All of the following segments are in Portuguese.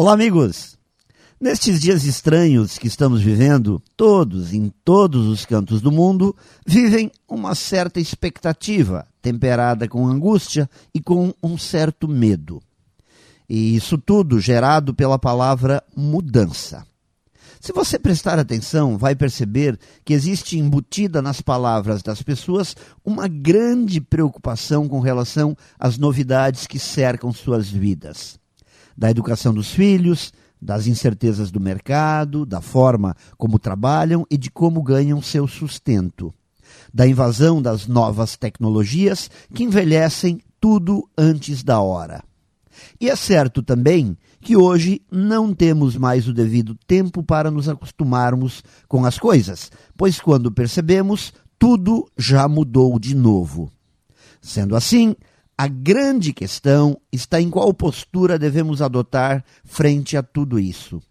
Olá, amigos! Nestes dias estranhos que estamos vivendo, todos, em todos os cantos do mundo, vivem uma certa expectativa, temperada com angústia e com um certo medo. E isso tudo gerado pela palavra mudança. Se você prestar atenção, vai perceber que existe embutida nas palavras das pessoas uma grande preocupação com relação às novidades que cercam suas vidas da educação dos filhos, das incertezas do mercado, da forma como trabalham e de como ganham seu sustento, da invasão das novas tecnologias que envelhecem tudo antes da hora. E é certo também que hoje não temos mais o devido tempo para nos acostumarmos com as coisas, pois quando percebemos, tudo já mudou de novo. Sendo assim, a grande questão está em qual postura devemos adotar frente a tudo isso.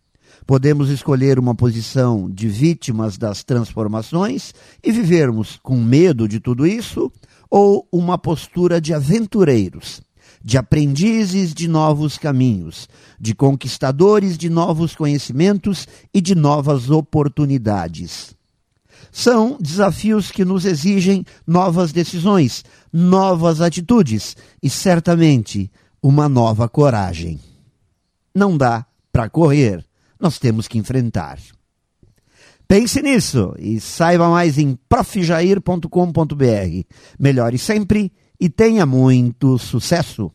Podemos escolher uma posição de vítimas das transformações e vivermos com medo de tudo isso, ou uma postura de aventureiros, de aprendizes de novos caminhos, de conquistadores de novos conhecimentos e de novas oportunidades. São desafios que nos exigem novas decisões, novas atitudes e certamente uma nova coragem. Não dá para correr, nós temos que enfrentar. Pense nisso e saiba mais em profjair.com.br. Melhore sempre e tenha muito sucesso!